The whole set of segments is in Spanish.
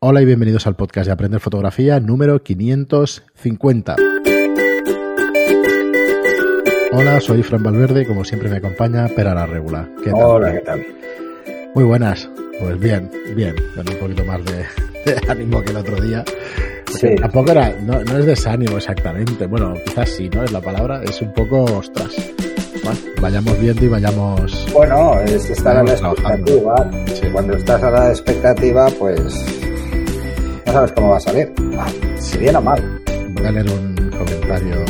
Hola y bienvenidos al podcast de Aprender Fotografía número 550. Hola, soy Fran Valverde y como siempre me acompaña Pera la Regula. ¿Qué tal? Hola, ¿qué tal? Muy buenas. Pues bien, bien, con un poquito más de, ánimo que el otro día. Sí. Tampoco era, no, es desánimo exactamente. Bueno, quizás sí, ¿no? Es la palabra, es un poco ostras. vayamos viendo y vayamos. Bueno, es estar a la expectativa. Cuando estás a la expectativa, pues no sabes cómo va a salir. Si bien o mal. Voy a leer un comentario,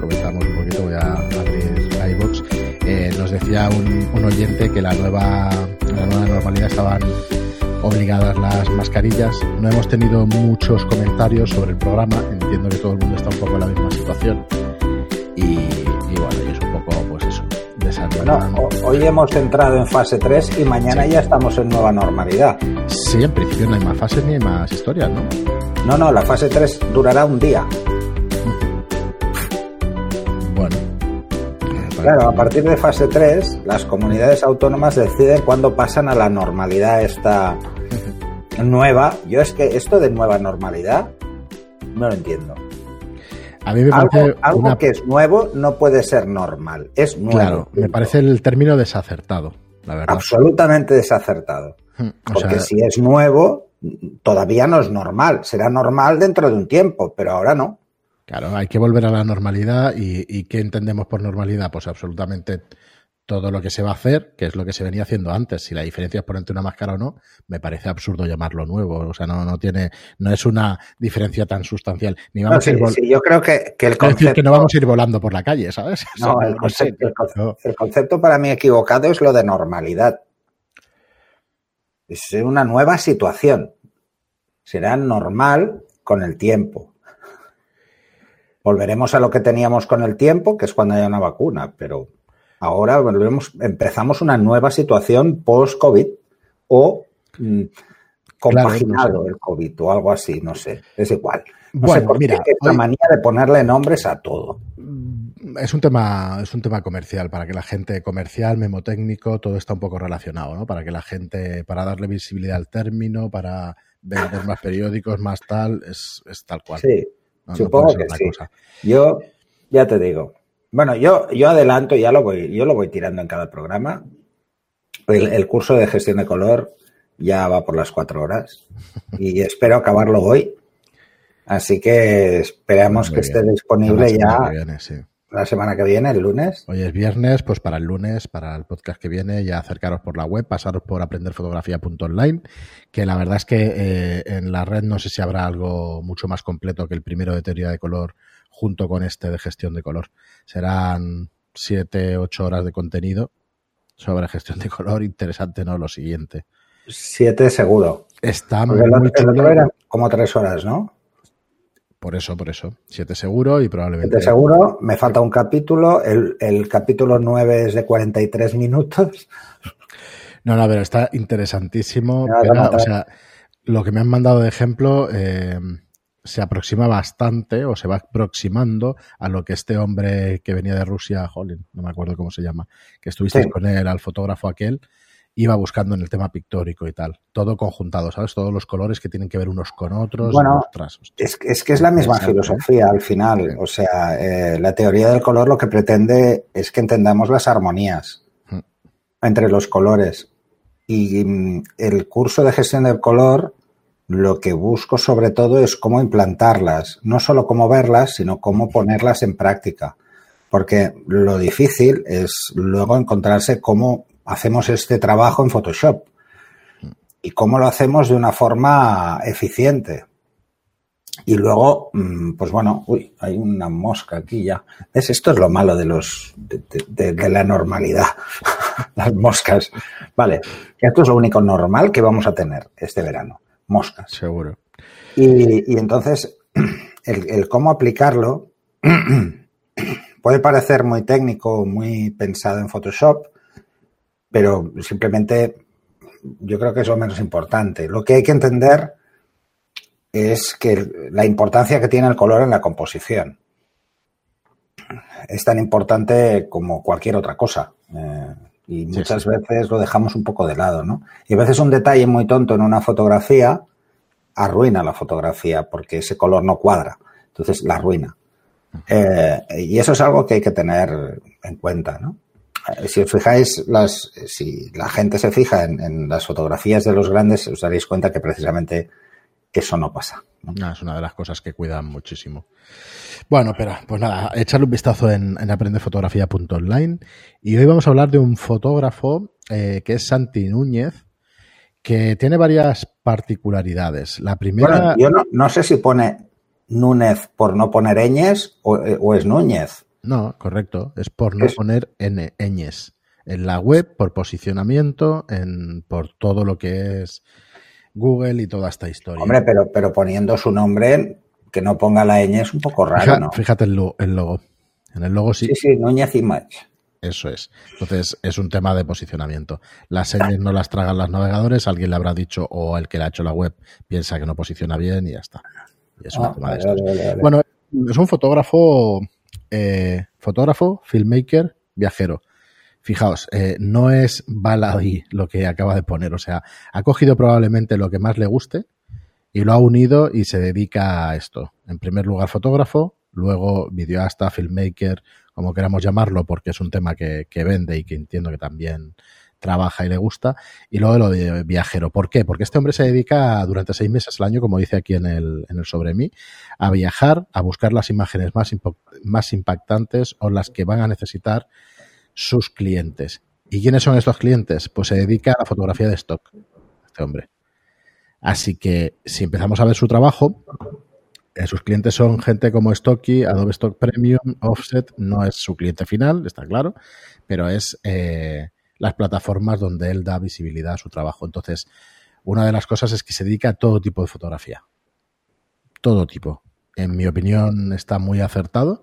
comentamos un poquito, voy a abrir iVoox. Eh, nos decía un, oyente que la nueva, la nueva normalidad estaban obligadas las mascarillas. No hemos tenido muchos comentarios sobre el programa, entiendo que todo el mundo está un poco en la misma situación. Bueno, hoy hemos entrado en fase 3 y mañana ya estamos en nueva normalidad. Sí, en principio no hay más fases ni hay más historias, ¿no? No, no, la fase 3 durará un día. Bueno. Claro, a partir de fase 3, las comunidades autónomas deciden cuándo pasan a la normalidad esta nueva. Yo es que esto de nueva normalidad no lo entiendo. A mí me parece algo, que es nuevo no puede ser normal. Es nuevo. Claro, me parece el término desacertado, la verdad. Absolutamente desacertado. Hmm, Porque si es nuevo, todavía no es normal. Será normal dentro de un tiempo, pero ahora no. Claro, hay que volver a la normalidad. ¿Y, y qué entendemos por normalidad? Pues absolutamente todo lo que se va a hacer, que es lo que se venía haciendo antes. Si la diferencia es ponerte una máscara o no, me parece absurdo llamarlo nuevo. O sea, no, no tiene, no es una diferencia tan sustancial. Ni vamos a yo creo que, el concepto... que no vamos a ir volando por la calle, ¿sabes? No, el, concepto, para mí equivocado es lo de normalidad. Es una nueva situación. Será normal con el tiempo. Volveremos a lo que teníamos con el tiempo, que es cuando haya una vacuna, pero Ahora volvemos, empezamos una nueva situación post-COVID o mm, compaginado el COVID o algo así, no sé, es igual. bueno, mira, esta manía de ponerle nombres a todo. Es un tema, es un tema comercial, para que la gente comercial, memotécnico, todo está un poco relacionado, ¿no? Para que la gente, para darle visibilidad al término, para vender más periódicos, más tal, es, tal cual. Sí, supongo que sí. Yo ya te digo, bueno, yo, yo adelanto, ya lo voy, yo lo voy tirando en cada programa. El, curso de gestión de color ya va por las cuatro horas y espero acabarlo hoy. Así que esperamos que esté disponible ya la semana que viene, el lunes. Hoy es viernes, pues para el lunes, para el podcast que viene, ya acercaros por la web, pasaros por aprenderfotografía.online, que la verdad es que eh, en la red no sé si habrá algo mucho más completo que el primero de teoría de color junto con este de gestión de color. Serán siete, ocho horas de contenido sobre gestión de color. Interesante, ¿no? Lo siguiente. Siete seguro. Está muy, como tres horas, ¿no? Por eso, por eso. Siete seguro y probablemente. Siete seguro, me falta un capítulo. El, el capítulo nueve es de 43 minutos. No, no, pero está interesantísimo. o sea, lo que me han mandado de ejemplo, eh, se aproxima bastante o se va aproximando a lo que este hombre que venía de Rusia, Holin, no me acuerdo cómo se llama, que estuvisteis con él, al fotógrafo aquel, iba buscando en el tema pictórico y tal. Todo conjuntado, ¿sabes? Todos los colores que tienen que ver unos con otros. Bueno, es, es, que es la misma filosofía al final. O sea, eh, la teoría del color lo que pretende es que entendamos las armonías mm. entre los colores. Y mm, el curso de gestión del color lo que busco sobre todo es cómo implantarlas, no solo cómo verlas, sino cómo ponerlas en práctica. Porque lo difícil es luego encontrarse cómo hacemos este trabajo en Photoshop y cómo lo hacemos de una forma eficiente. Y luego, mm, pues bueno, uy, hay una mosca aquí ya. Esto es lo malo de los de la normalidad. Las moscas. Vale, esto es lo único normal que vamos a tener este verano moscas. Seguro. Y, entonces, el, cómo aplicarlo puede parecer muy técnico, muy pensado en Photoshop, pero simplemente yo creo que es lo menos importante. Lo que hay que entender es que la importancia que tiene el color en la composición es tan importante como cualquier otra cosa. Eh, y muchas veces lo dejamos un poco de lado, ¿no? Y a veces un detalle muy tonto en una fotografía arruina la fotografía porque ese color no cuadra. Entonces la arruina. Eh, y eso es algo que hay que tener en cuenta, ¿no? Eh, si os fijáis, las, si la gente se fija en, las fotografías de los grandes, os daréis cuenta que precisamente eso no pasa. Es una de las cosas que cuidan muchísimo. Bueno, pero pues nada, echarle un vistazo en, en aprendefotografía.online y hoy vamos a hablar de un fotógrafo eh, que es Santi Núñez, que tiene varias particularidades. La primera... yo no, sé si pone Núñez por no poner ñes o, es Núñez. No, correcto, es por no poner n, ñes. En la web, por posicionamiento, en, por todo lo que es Google y toda esta historia. Hombre, pero, pero poniendo su nombre, que no ponga la ñ es un poco raro, ¿no? Fíjate el, el, logo. En el logo sí. Sí, sí, Núñez Image. Eso es. Entonces, es un tema de posicionamiento. Las señas no las tragan los navegadores, alguien le habrá dicho o el que le ha hecho la web piensa que no posiciona bien y ya está. es un ah, tema de Bueno, es un fotógrafo, eh, fotógrafo, filmmaker, viajero. Fijaos, eh, no es baladí lo que acaba de poner. O sea, ha cogido probablemente lo que más le guste y lo ha unido y se dedica a esto. En primer lugar, fotógrafo, luego videoasta, filmmaker, como queramos llamarlo, porque es un tema que, vende y que entiendo que también trabaja y le gusta. Y luego lo de viajero. ¿Por qué? Porque este hombre se dedica durante seis meses al año, como dice aquí en el, en el sobre mí, a viajar, a buscar las imágenes más, más impactantes o las que van a necesitar sus clientes. ¿Y quiénes son estos clientes? Pues se dedica a la fotografía de stock, este hombre. Así que si empezamos a ver su trabajo, eh, sus clientes son gente como Stocky, Adobe Stock Premium, Offset, no es su cliente final, está claro, pero es eh, las plataformas donde él da visibilidad a su trabajo. Entonces, una de las cosas es que se dedica a todo tipo de fotografía. Todo tipo. En mi opinión está muy acertado.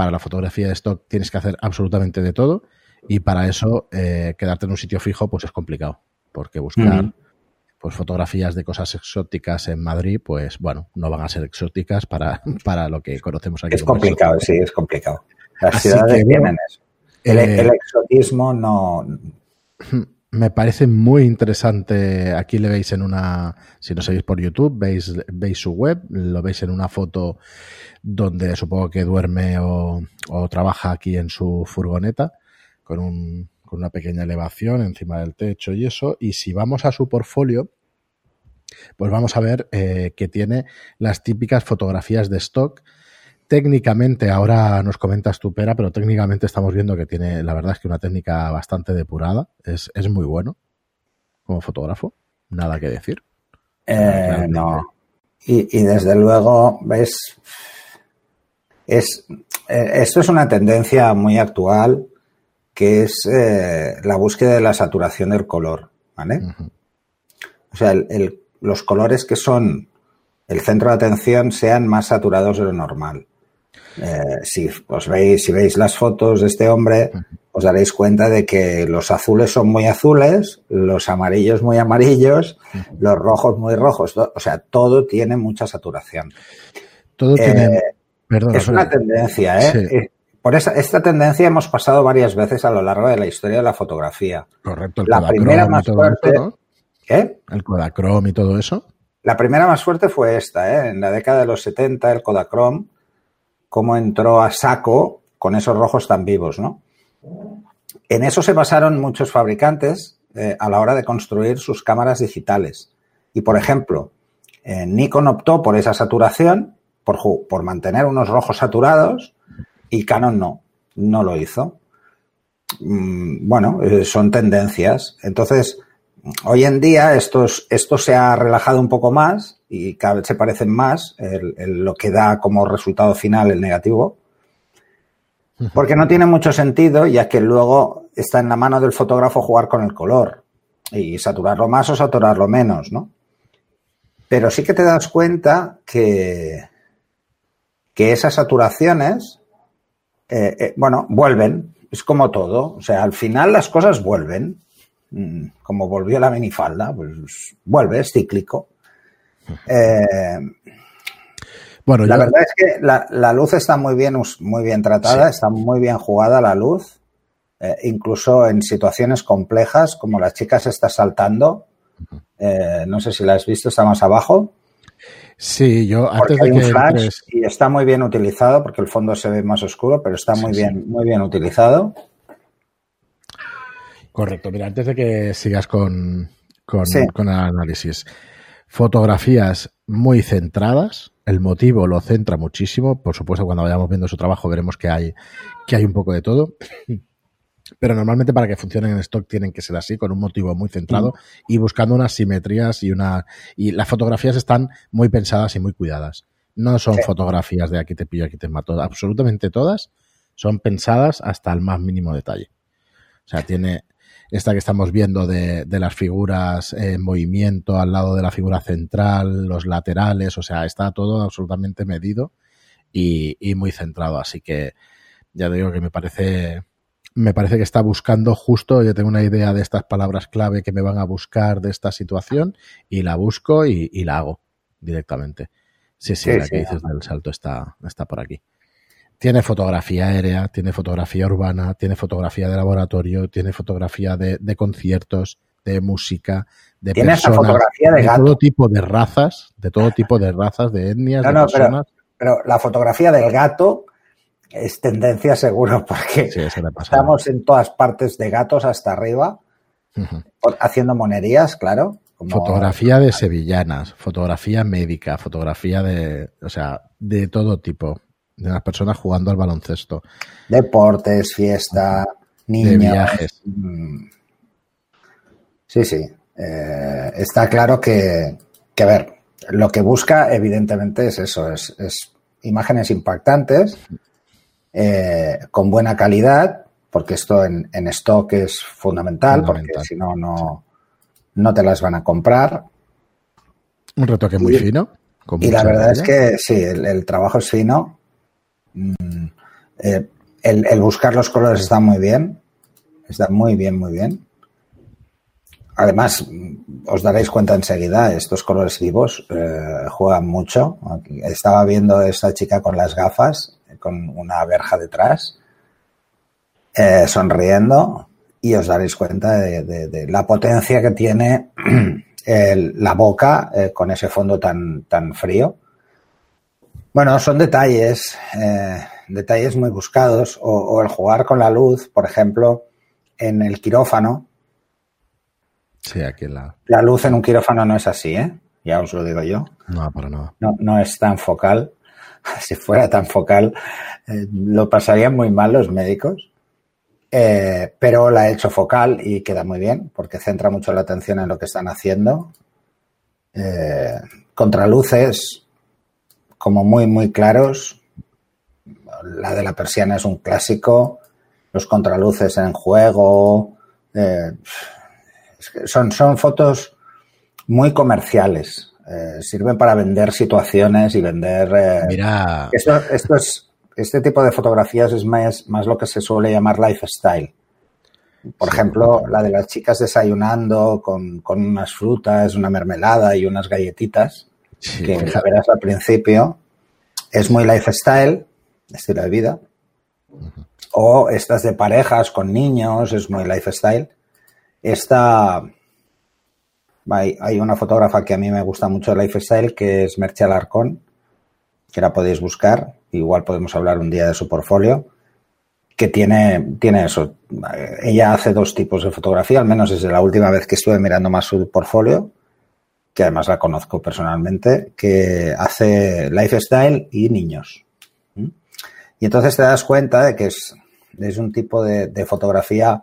Para la fotografía de stock tienes que hacer absolutamente de todo y para eso eh, quedarte en un sitio fijo pues es complicado porque buscar pues fotografías de cosas exóticas en Madrid, pues bueno, no van a ser exóticas para, para lo que conocemos aquí. Es complicado, sí, es complicado. Las ciudades tienen eso. El, eh, el, exotismo no. Me parece muy interesante. Aquí le veis en una, si no seguís por YouTube, veis, veis su web, lo veis en una foto donde supongo que duerme o, trabaja aquí en su furgoneta con un, con una pequeña elevación encima del techo y eso. Y si vamos a su portfolio, pues vamos a ver eh, que tiene las típicas fotografías de stock. Técnicamente, ahora nos comentas tu pera, pero técnicamente estamos viendo que tiene, la verdad es que una técnica bastante depurada. Es, muy bueno como fotógrafo, nada que decir. Eh, no. Y, desde luego, ves, es, eh, esto es una tendencia muy actual que es eh, la búsqueda de la saturación del color, ¿vale? O sea, los colores que son el centro de atención sean más saturados de lo normal. Eh, si os veis, si veis las fotos de este hombre, os daréis cuenta de que los azules son muy azules, los amarillos muy amarillos, los rojos muy rojos. O sea, todo tiene mucha saturación. Todo tiene. Eh, perdón, es una tendencia, ¿eh? por esta tendencia hemos pasado varias veces a lo largo de la historia de la fotografía. Correcto, el la primera más fuerte. ¿Qué? El Kodachrome y todo eso. La primera más fuerte fue esta, ¿eh? en la década de los 70, el Kodachrome, cómo entró a saco con esos rojos tan vivos, ¿no? En eso se basaron muchos fabricantes eh, a la hora de construir sus cámaras digitales. Y, por ejemplo, eh, Nikon optó por esa saturación, por, mantener unos rojos saturados, y Canon no, no lo hizo. Mm, bueno, eh, son tendencias. Entonces, hoy en día esto, esto se ha relajado un poco más y cada vez se parecen más lo que da como resultado final el negativo. Porque no tiene mucho sentido, ya que luego está en la mano del fotógrafo jugar con el color y saturarlo más o saturarlo menos, ¿no? Pero sí que te das cuenta que, que esas saturaciones eh, eh, bueno, vuelven, es como todo, o sea, al final las cosas vuelven, como volvió la minifalda, pues vuelve, es cíclico. Eh, bueno, la verdad es que la, luz está muy bien, muy bien tratada, está muy bien jugada la luz, incluso en situaciones complejas, como la chica se está saltando, no sé si la has visto, está más abajo. Sí, yo antes de que flash y está muy bien utilizado porque el fondo se ve más oscuro, pero está muy bien, muy bien utilizado. Correcto. Mira, antes de que sigas con, con, con el análisis, fotografías muy centradas. El motivo lo centra muchísimo. Por supuesto, cuando vayamos viendo su trabajo veremos que hay, que hay un poco de todo. Pero normalmente para que funcionen en stock tienen que ser así, con un motivo muy centrado y buscando unas simetrías y una. Y las fotografías están muy pensadas y muy cuidadas. No son fotografías de aquí te pillo, aquí te mato. Absolutamente todas son pensadas hasta el más mínimo detalle. O sea, tiene esta que estamos viendo de, de las figuras en movimiento al lado de la figura central, los laterales, o sea, está todo absolutamente medido y, y muy centrado. Así que ya digo que me parece me parece que está buscando justo, yo tengo una idea de estas palabras clave que me van a buscar de esta situación y la busco y, la hago directamente. Sí, sí, la que dices del salto está, está por aquí. Tiene fotografía aérea, tiene fotografía urbana, tiene fotografía de laboratorio, tiene fotografía de, conciertos, de música, de tiene personas, fotografía de, todo tipo de razas, de todo tipo de razas, de etnias, de personas. pero la fotografía del gato es tendencia seguro porque estamos en todas partes de gatos hasta arriba, haciendo monerías, claro. Fotografía de sevillanas, fotografía médica, fotografía de, o sea, de todo tipo, de las personas jugando al baloncesto. Deportes, fiesta, niños. De viajes. Mm. Sí, sí. Eh, está claro que, que, a ver, lo que busca evidentemente es eso, es, es imágenes impactantes eh, con buena calidad, porque esto en, stock es fundamental, porque si no, no, te las van a comprar. Un retoque muy fino. y la verdad es que sí, el, trabajo es fino. Mm, eh, el, buscar los colores está muy bien. Está muy bien, muy bien. Además, os daréis cuenta enseguida, estos colores vivos eh, juegan mucho. Estaba viendo a esta chica con las gafas con una verja detrás, eh, sonriendo, y os daréis cuenta de, la potencia que tiene la boca con ese fondo tan, tan frío. Bueno, son detalles, eh, detalles muy buscados, o, el jugar con la luz, por ejemplo, en el quirófano. Sí, aquí la... La luz en un quirófano no es así, ¿eh? Ya os lo digo yo. No, para nada. No, no es tan focal. si fuera tan focal, eh, lo pasarían muy mal los médicos. Eh, pero la he hecho focal y queda muy bien porque centra mucho la atención en lo que están haciendo. Eh, contraluces como muy, muy claros. La de la persiana es un clásico. Los contraluces en juego. son, son fotos muy comerciales. Eh, sirven para vender situaciones y vender. Eh, Mira. Esto, esto, es. Este tipo de fotografías es más, más lo que se suele llamar lifestyle. Por ejemplo, la de las chicas desayunando con, con, unas frutas, una mermelada y unas galletitas, que verás al principio, es muy lifestyle, estilo de vida. O estas de parejas con niños, es muy lifestyle. Esta, hay, una fotógrafa que a mí me gusta mucho de lifestyle, que es Merche Alarcón, que la podéis buscar. Igual podemos hablar un día de su portfolio, que tiene, tiene eso. Ella hace dos tipos de fotografía, al menos desde la última vez que estuve mirando más su portfolio, que además la conozco personalmente, que hace lifestyle y niños. ¿Mm? Y entonces te das cuenta de que es, es un tipo de, fotografía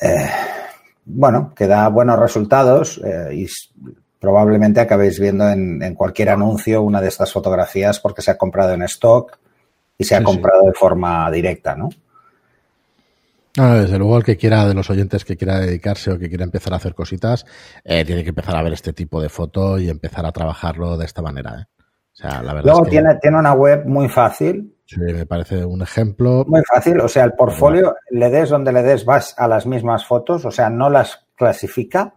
eh, bueno, que da buenos resultados eh, y probablemente acabéis viendo en, cualquier anuncio una de estas fotografías porque se ha comprado en stock y se ha comprado de forma directa, ¿no? Desde luego, el que quiera, de los oyentes que quiera dedicarse o que quiera empezar a hacer cositas, eh, tiene que empezar a ver este tipo de foto y empezar a trabajarlo de esta manera. ¿eh? O sea, la verdad Luego tiene, tiene una web muy fácil, Sí, me parece un ejemplo. Muy fácil, o sea, el portfolio, le des donde le des, vas a las mismas fotos, o sea, no las clasifica.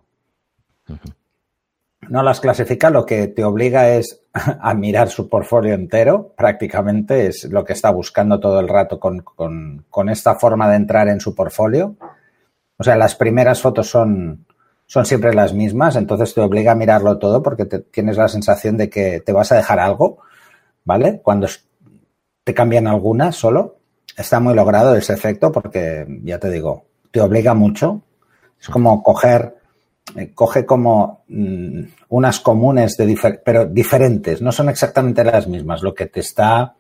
No las clasifica, lo que te obliga es a mirar su portfolio entero, prácticamente es lo que está buscando todo el rato con, con, esta forma de entrar en su portfolio. O sea, las primeras fotos son, son siempre las mismas, entonces te obliga a mirarlo todo porque tienes la sensación de que te vas a dejar algo, ¿vale? Cuando te cambian algunas solo, está muy logrado ese efecto porque, ya te digo, te obliga mucho. Es como coger, eh, coge como mm, unas comunes, de pero diferentes, no son exactamente las mismas, lo que te está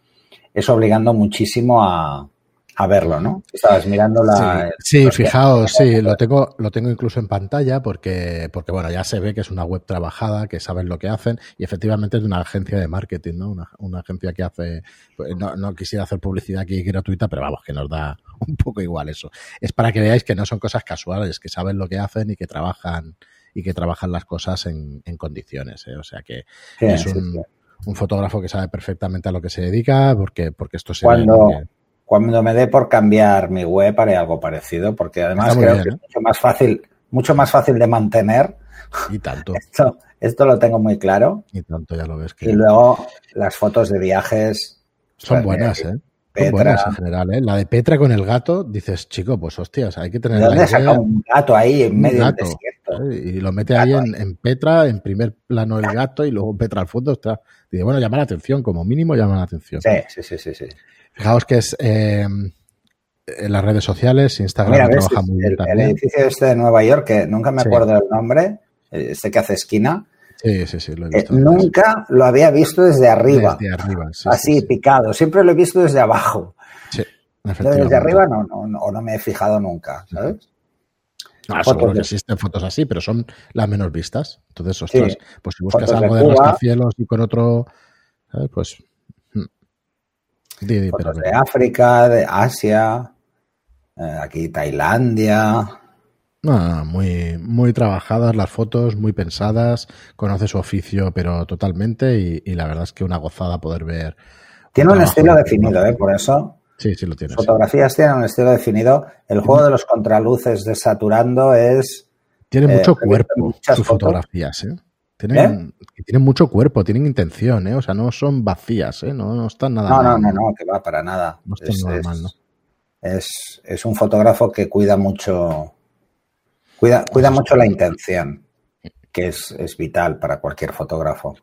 es obligando muchísimo a, a verlo, ¿no? Estabas mirando la. Sí, fijaos, sí, lo tengo, lo tengo incluso en pantalla porque, porque, bueno, ya se ve que es una web trabajada, que saben lo que hacen y efectivamente es una agencia de marketing, ¿no? Una, una agencia que hace, pues, no, no, quisiera hacer publicidad aquí gratuita, pero vamos, que nos da un poco igual eso. Es para que veáis que no son cosas casuales, que saben lo que hacen y que trabajan y que trabajan las cosas en, en condiciones, ¿eh? O sea que es un, un, fotógrafo que sabe perfectamente a lo que se dedica porque, porque esto se Cuando... ve cuando me dé por cambiar mi web haré algo parecido, porque además creo que es ¿eh? mucho más fácil, mucho más fácil de mantener. Y tanto. Esto, esto lo tengo muy claro. Y tanto, ya lo ves. Que... Y luego las fotos de viajes. Son buenas, ¿eh? Son buenas en general, ¿eh? La de Petra con el gato, dices, chico, pues hostias, hay que tener. ¿De dónde saca un gato ahí en medio del desierto? Y lo mete ahí en, en, Petra, en primer plano el gato, y luego Petra al fondo está. Dice, bueno, llama la atención, como mínimo llama la atención. Sí, sí, sí, sí. sí. Fijaos que es eh, en las redes sociales, Instagram Mira, trabaja muy bien el, también. El edificio este de Nueva York, que nunca me acuerdo sí. del nombre, este que hace esquina. Sí, sí, sí, lo he visto. Eh, nunca lo había visto desde arriba. Desde arriba, sí, Así, sí, picado. Siempre lo he visto desde abajo. Sí, Desde arriba no, no, no, no me he fijado nunca, ¿sabes? Ah, seguro que existen fotos así, pero son las menos vistas. Entonces, ostras, sí. pues si buscas fotos algo de, de rascacielos y con otro, ¿sabes? pues Di, di, Fotos pero, de África, de Asia, eh, aquí Tailandia. Muy, muy trabajadas las fotos, muy pensadas, conoce su oficio, pero totalmente, y, y la verdad es que una gozada poder ver. Tiene un, un estilo definido, ¿eh? Por eso. Sí, sí lo tiene. Fotografías sí. tienen un estilo definido. El juego de los contraluces desaturando es. Tiene mucho eh, cuerpo sus fotos. fotografías, ¿eh? Tienen, ¿Eh? tienen mucho cuerpo, tienen intención, ¿eh? O sea, no son vacías, ¿eh? No, no están nada no, mal. No, no, no, que va para nada. No están es, nada es, mal, ¿no? Es, es, un fotógrafo que cuida mucho, cuida, cuida mucho la intención, que es, es vital para cualquier fotógrafo.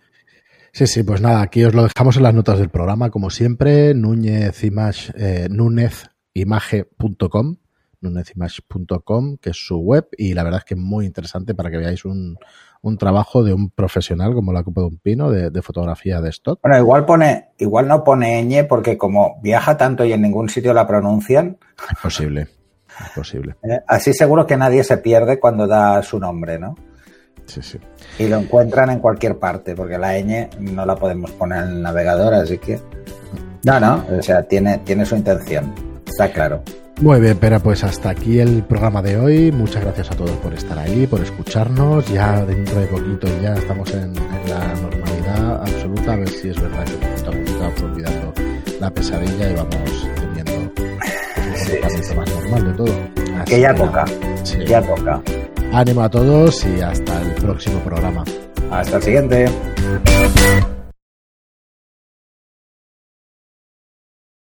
Sí, sí, pues nada, aquí os lo dejamos en las notas del programa, como siempre, Núñez Image, eh, núñezimage.com, núñezimage.com, que es su web, y la verdad es que es muy interesante para que veáis un, un trabajo de un profesional como la Copa de un Pino de, de, fotografía de stock. Bueno, igual pone, igual no pone ñ porque como viaja tanto y en ningún sitio la pronuncian. Es posible, es posible. Eh, así seguro que nadie se pierde cuando da su nombre, ¿no? Sí, sí. Y lo encuentran en cualquier parte, porque la ñ no la podemos poner en el navegador, así que. No, no, o sea, tiene, tiene su intención, está claro. Muy bien, pero pues hasta aquí el programa de hoy. Muchas gracias a todos por estar ahí, por escucharnos. Ya dentro de poquito ya estamos en, en la normalidad absoluta. A ver si es verdad que poquito a poquito vamos olvidando la pesadilla y vamos teniendo un comportamiento más normal de todo. Así que ya toca, sí. ya toca. Ánimo a todos y hasta el próximo programa. Hasta el siguiente.